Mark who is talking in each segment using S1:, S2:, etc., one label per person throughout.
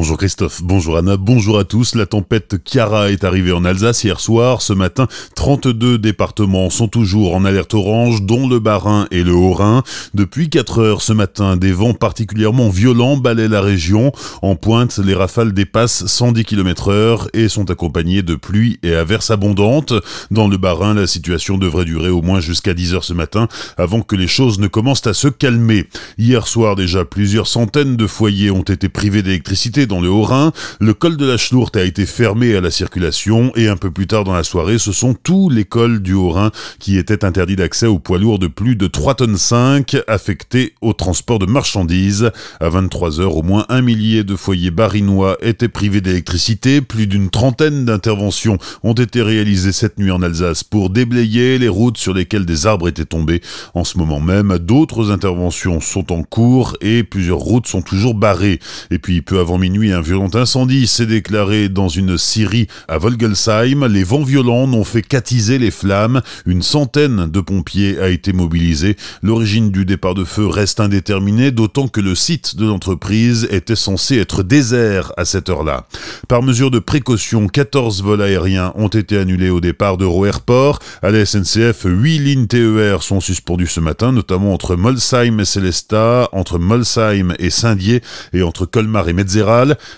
S1: Bonjour Christophe, bonjour Anna, bonjour à tous. La tempête Chiara est arrivée en Alsace hier soir. Ce matin, 32 départements sont toujours en alerte orange, dont le Bas-Rhin et le Haut-Rhin. Depuis 4 heures ce matin, des vents particulièrement violents balaient la région. En pointe, les rafales dépassent 110 km heure et sont accompagnées de pluie et averses abondantes. Dans le Bas-Rhin, la situation devrait durer au moins jusqu'à 10 heures ce matin avant que les choses ne commencent à se calmer. Hier soir déjà, plusieurs centaines de foyers ont été privés d'électricité dans le Haut-Rhin, le col de la Schlourte a été fermé à la circulation et un peu plus tard dans la soirée, ce sont tous les cols du Haut-Rhin qui étaient interdits d'accès aux poids lourds de plus de 3 tonnes 5 affectés au transport de marchandises. À 23 heures, au moins un millier de foyers barinois étaient privés d'électricité. Plus d'une trentaine d'interventions ont été réalisées cette nuit en Alsace pour déblayer les routes sur lesquelles des arbres étaient tombés. En ce moment même, d'autres interventions sont en cours et plusieurs routes sont toujours barrées. Et puis, peu avant minuit, un violent incendie s'est déclaré dans une scierie à Volgelsheim. Les vents violents n'ont fait qu'attiser les flammes. Une centaine de pompiers a été mobilisée. L'origine du départ de feu reste indéterminée, d'autant que le site de l'entreprise était censé être désert à cette heure-là. Par mesure de précaution, 14 vols aériens ont été annulés au départ d'Euro Airport. À la SNCF, 8 lignes TER sont suspendues ce matin, notamment entre Molsheim et Célestat, entre Molsheim et Saint-Dié et entre Colmar et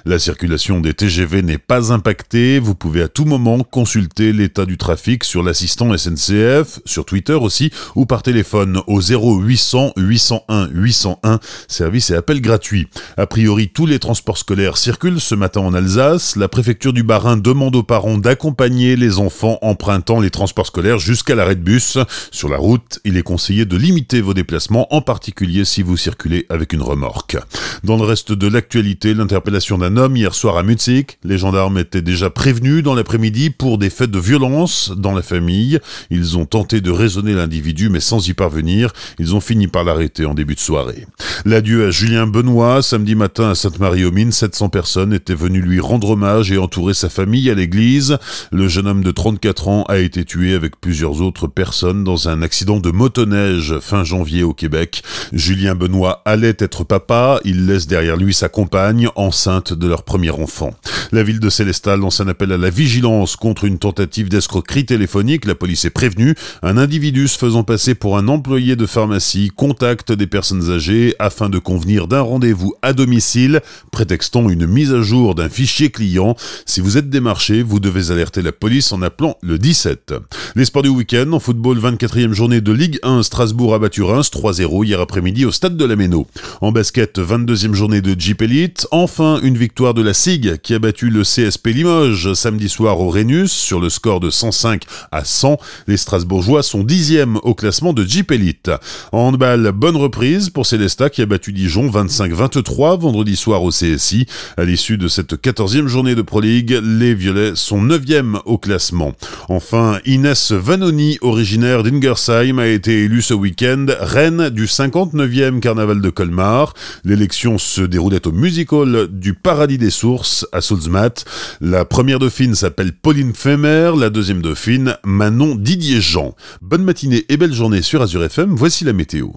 S1: La circulation des TGV n'est pas impactée. Vous pouvez à tout moment consulter l'état du trafic sur l'assistant SNCF, sur Twitter aussi, ou par téléphone au 0800 801 801, service et appel gratuit. A priori, tous les transports scolaires circulent ce matin en Alsace. La préfecture du Bas-Rhin demande aux parents d'accompagner les enfants empruntant les transports scolaires jusqu'à l'arrêt de bus. Sur la route, il est conseillé de limiter vos déplacements, en particulier si vous circulez avec une remorque. Dans le reste de l'actualité, l'interpellation d'un homme hier soir à Mutzig. Les gendarmes étaient déjà prévenus dans l'après-midi pour des faits de violence dans la famille. Ils ont tenté de raisonner l'individu, mais sans y parvenir. Ils ont fini par l'arrêter en début de soirée. L'adieu à Julien Benoît, samedi matin à Sainte-Marie-aux-Mines, 700 personnes étaient venues lui rendre hommage et entourer sa famille à l'église. Le jeune homme de 34 ans a été tué avec plusieurs autres personnes dans un accident de motoneige fin janvier au Québec. Julien Benoît allait être papa, il laisse derrière lui sa compagne, enceinte de leur premier enfant. La ville de Célestal lance un appel à la vigilance contre une tentative d'escroquerie téléphonique. La police est prévenue. Un individu se faisant passer pour un employé de pharmacie contacte des personnes âgées de convenir d'un rendez-vous à domicile, prétextant une mise à jour d'un fichier client. Si vous êtes démarché, vous devez alerter la police en appelant le 17. Les sports du week-end, en football, 24e journée de Ligue 1, Strasbourg a battu Reims 3-0 hier après-midi au stade de la Méno. En basket, 22e journée de Jeep Elite. Enfin, une victoire de la SIG qui a battu le CSP Limoges samedi soir au Rhenus sur le score de 105 à 100. Les Strasbourgeois sont dixièmes au classement de Jeep Elite. En handball, bonne reprise pour Célesta qui a battu Dijon 25-23 vendredi soir au CSI. À l'issue de cette 14e journée de Pro League, les Violets sont 9e au classement. Enfin, Inès Vanoni, originaire d'Ingersheim, a été élue ce week-end reine du 59e carnaval de Colmar. L'élection se déroulait au Music Hall du Paradis des Sources à Sulzmat. La première dauphine s'appelle Pauline Femer, la deuxième dauphine Manon Didier Jean. Bonne matinée et belle journée sur Azure FM, voici la météo.